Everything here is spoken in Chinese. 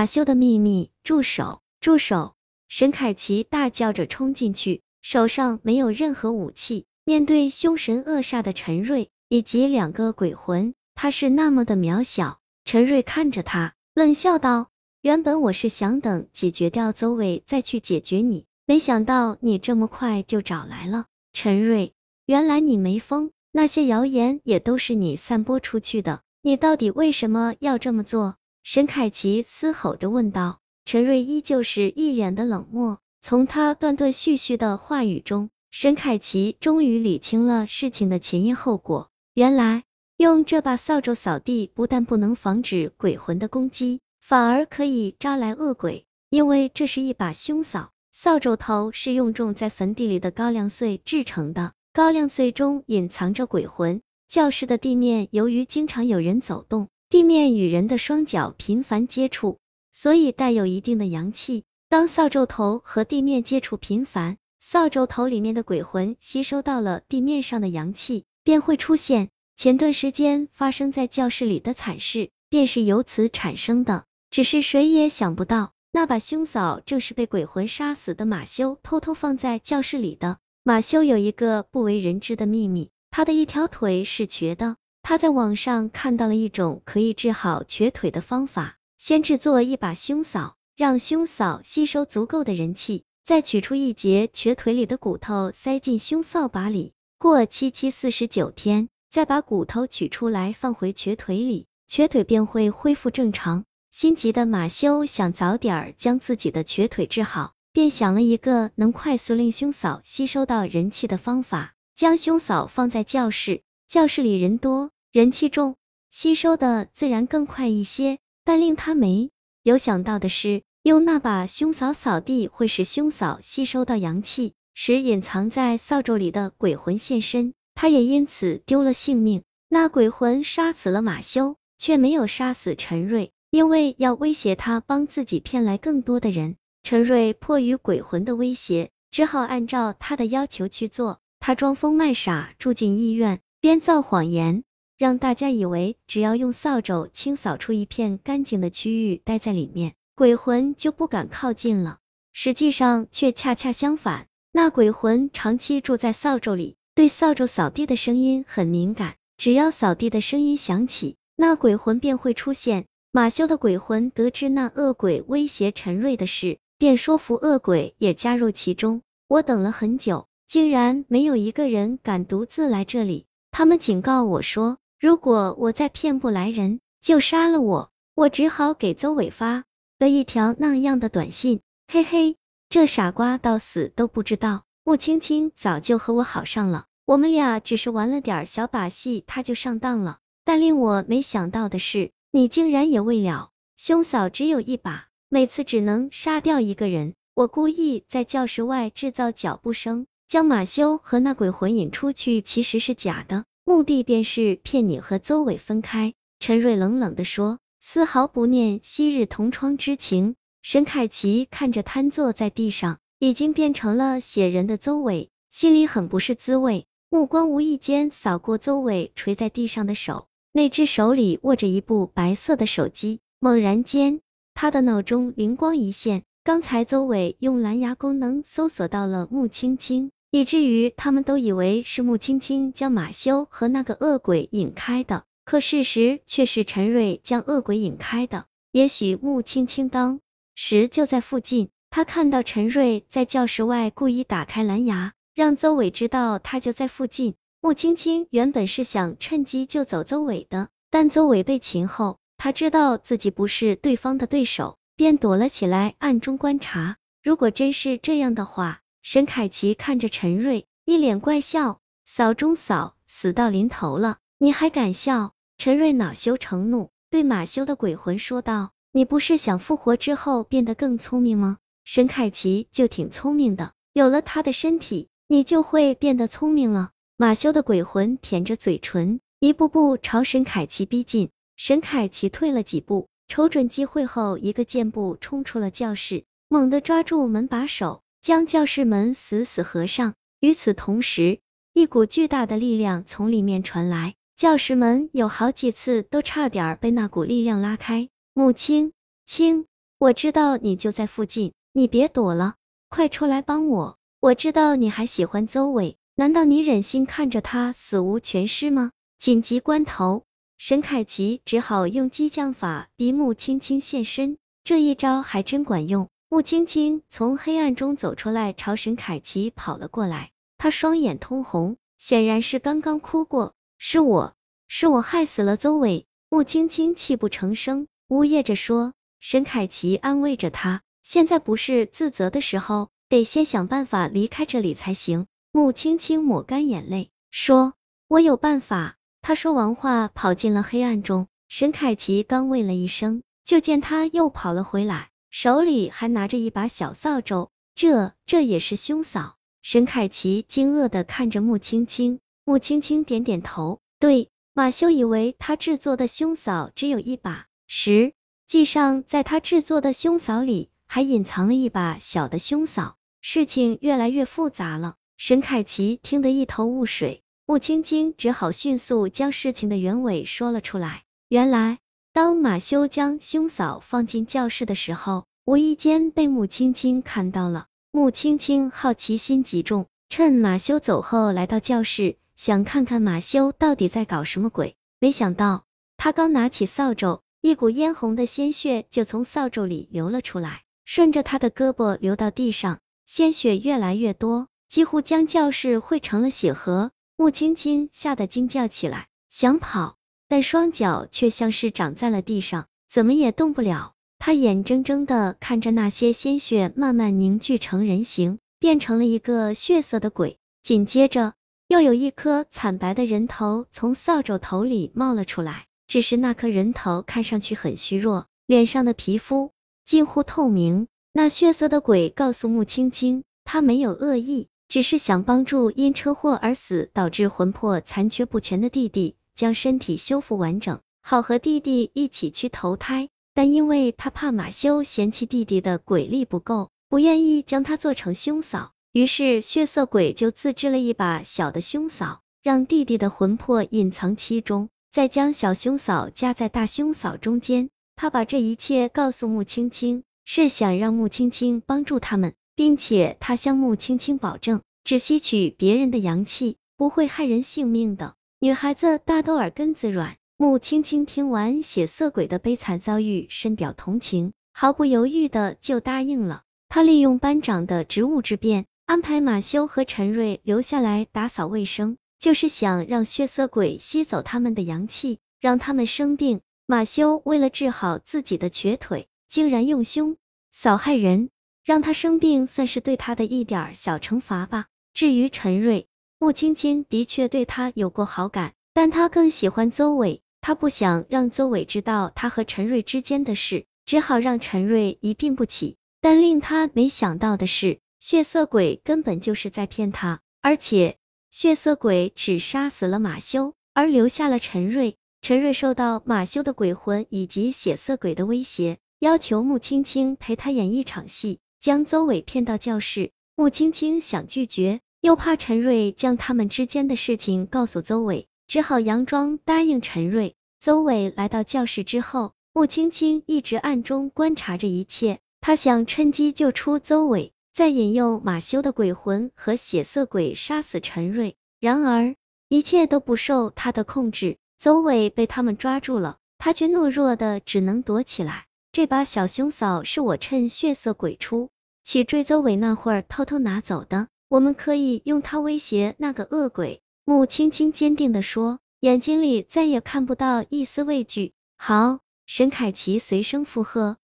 马修的秘密，住手！住手！沈凯奇大叫着冲进去，手上没有任何武器，面对凶神恶煞的陈瑞以及两个鬼魂，他是那么的渺小。陈瑞看着他，冷笑道：“原本我是想等解决掉邹伟再去解决你，没想到你这么快就找来了。”陈瑞，原来你没疯，那些谣言也都是你散播出去的，你到底为什么要这么做？沈凯奇嘶吼着问道。陈瑞依旧是一脸的冷漠，从他断断续续的话语中，沈凯奇终于理清了事情的前因后果。原来用这把扫帚扫地，不但不能防止鬼魂的攻击，反而可以招来恶鬼，因为这是一把凶扫。扫帚头是用种在坟地里的高粱穗制成的，高粱穗中隐藏着鬼魂。教室的地面由于经常有人走动，地面与人的双脚频繁接触，所以带有一定的阳气。当扫帚头和地面接触频繁，扫帚头里面的鬼魂吸收到了地面上的阳气，便会出现。前段时间发生在教室里的惨事，便是由此产生的。只是谁也想不到，那把凶扫正是被鬼魂杀死的马修偷偷放在教室里的。马修有一个不为人知的秘密，他的一条腿是瘸的。他在网上看到了一种可以治好瘸腿的方法。先制作一把凶扫，让凶扫吸收足够的人气，再取出一节瘸腿里的骨头塞进凶扫把里，过七七四十九天，再把骨头取出来放回瘸腿里，瘸腿便会恢复正常。心急的马修想早点将自己的瘸腿治好，便想了一个能快速令凶扫吸收到人气的方法，将凶扫放在教室，教室里人多，人气重，吸收的自然更快一些。但令他没有想到的是，用那把凶扫扫地会使凶扫吸收到阳气，使隐藏在扫帚里的鬼魂现身，他也因此丢了性命。那鬼魂杀死了马修，却没有杀死陈瑞，因为要威胁他帮自己骗来更多的人。陈瑞迫于鬼魂的威胁，只好按照他的要求去做。他装疯卖傻，住进医院，编造谎言。让大家以为只要用扫帚清扫出一片干净的区域，待在里面，鬼魂就不敢靠近了。实际上却恰恰相反，那鬼魂长期住在扫帚里，对扫帚扫地的声音很敏感，只要扫地的声音响起，那鬼魂便会出现。马修的鬼魂得知那恶鬼威胁陈瑞的事，便说服恶鬼也加入其中。我等了很久，竟然没有一个人敢独自来这里。他们警告我说。如果我再骗不来人，就杀了我。我只好给邹伟发了一条那样的短信。嘿嘿，这傻瓜到死都不知道，穆青青早就和我好上了。我们俩只是玩了点小把戏，他就上当了。但令我没想到的是，你竟然也未了。凶嫂只有一把，每次只能杀掉一个人。我故意在教室外制造脚步声，将马修和那鬼魂引出去，其实是假的。目的便是骗你和邹伟分开。陈瑞冷冷的说，丝毫不念昔日同窗之情。沈凯奇看着瘫坐在地上，已经变成了血人的邹伟，心里很不是滋味。目光无意间扫过邹伟垂在地上的手，那只手里握着一部白色的手机。猛然间，他的脑中灵光一现，刚才邹伟用蓝牙功能搜索到了穆青青。以至于他们都以为是穆青青将马修和那个恶鬼引开的，可事实却是陈瑞将恶鬼引开的。也许穆青青当时就在附近，他看到陈瑞在教室外故意打开蓝牙，让邹伟知道他就在附近。穆青青原本是想趁机救走邹伟的，但邹伟被擒后，他知道自己不是对方的对手，便躲了起来，暗中观察。如果真是这样的话，沈凯奇看着陈瑞，一脸怪笑，扫中扫，死到临头了，你还敢笑？陈瑞恼羞成怒，对马修的鬼魂说道：“你不是想复活之后变得更聪明吗？沈凯奇就挺聪明的，有了他的身体，你就会变得聪明了。”马修的鬼魂舔着嘴唇，一步步朝沈凯奇逼近。沈凯奇退了几步，瞅准机会后，一个箭步冲出了教室，猛地抓住门把手。将教室门死死合上。与此同时，一股巨大的力量从里面传来，教室门有好几次都差点被那股力量拉开。穆青青我知道你就在附近，你别躲了，快出来帮我！我知道你还喜欢邹伟，难道你忍心看着他死无全尸吗？紧急关头，沈凯琪只好用激将法逼穆青青现身，这一招还真管用。穆青青从黑暗中走出来，朝沈凯琪跑了过来，她双眼通红，显然是刚刚哭过。是我，是我害死了邹伟。穆青青泣不成声，呜咽着说。沈凯琪安慰着她，现在不是自责的时候，得先想办法离开这里才行。穆青青抹干眼泪，说：“我有办法。”她说完话，跑进了黑暗中。沈凯琪刚喂了一声，就见他又跑了回来。手里还拿着一把小扫帚，这这也是兄嫂？沈凯琪惊愕的看着穆青青，穆青青点点头，对，马修以为他制作的兄嫂只有一把，实际上在他制作的兄嫂里还隐藏了一把小的兄嫂，事情越来越复杂了。沈凯琪听得一头雾水，穆青青只好迅速将事情的原委说了出来，原来。当马修将兄嫂放进教室的时候，无意间被穆青青看到了。穆青青好奇心极重，趁马修走后来到教室，想看看马修到底在搞什么鬼。没想到，他刚拿起扫帚，一股嫣红的鲜血就从扫帚里流了出来，顺着他的胳膊流到地上，鲜血越来越多，几乎将教室汇成了血河。穆青青吓得惊叫起来，想跑。但双脚却像是长在了地上，怎么也动不了。他眼睁睁的看着那些鲜血慢慢凝聚成人形，变成了一个血色的鬼。紧接着，又有一颗惨白的人头从扫帚头里冒了出来。只是那颗人头看上去很虚弱，脸上的皮肤近乎透明。那血色的鬼告诉穆青青，他没有恶意，只是想帮助因车祸而死导致魂魄残缺不全的弟弟。将身体修复完整，好和弟弟一起去投胎。但因为他怕马修嫌弃弟弟的鬼力不够，不愿意将他做成兄嫂，于是血色鬼就自制了一把小的兄嫂，让弟弟的魂魄隐藏其中，再将小兄嫂夹在大兄嫂中间。他把这一切告诉穆青青，是想让穆青青帮助他们，并且他向穆青青保证，只吸取别人的阳气，不会害人性命的。女孩子大都耳根子软，穆青青听完血色鬼的悲惨遭遇，深表同情，毫不犹豫的就答应了。她利用班长的职务之便，安排马修和陈瑞留下来打扫卫生，就是想让血色鬼吸走他们的阳气，让他们生病。马修为了治好自己的瘸腿，竟然用凶扫害人，让他生病算是对他的一点小惩罚吧。至于陈瑞，穆青青的确对他有过好感，但他更喜欢邹伟，他不想让邹伟知道他和陈瑞之间的事，只好让陈瑞一病不起。但令他没想到的是，血色鬼根本就是在骗他，而且血色鬼只杀死了马修，而留下了陈瑞。陈瑞受到马修的鬼魂以及血色鬼的威胁，要求穆青青陪他演一场戏，将邹伟骗到教室。穆青青想拒绝。又怕陈瑞将他们之间的事情告诉邹伟，只好佯装答应陈瑞。邹伟来到教室之后，穆青青一直暗中观察着一切，他想趁机救出邹伟，再引诱马修的鬼魂和血色鬼杀死陈瑞。然而一切都不受他的控制，邹伟被他们抓住了，他却懦弱的只能躲起来。这把小兄嫂是我趁血色鬼出去追邹伟那会儿偷偷拿走的。我们可以用它威胁那个恶鬼。穆青青坚定地说，眼睛里再也看不到一丝畏惧。好，沈凯奇随声附和。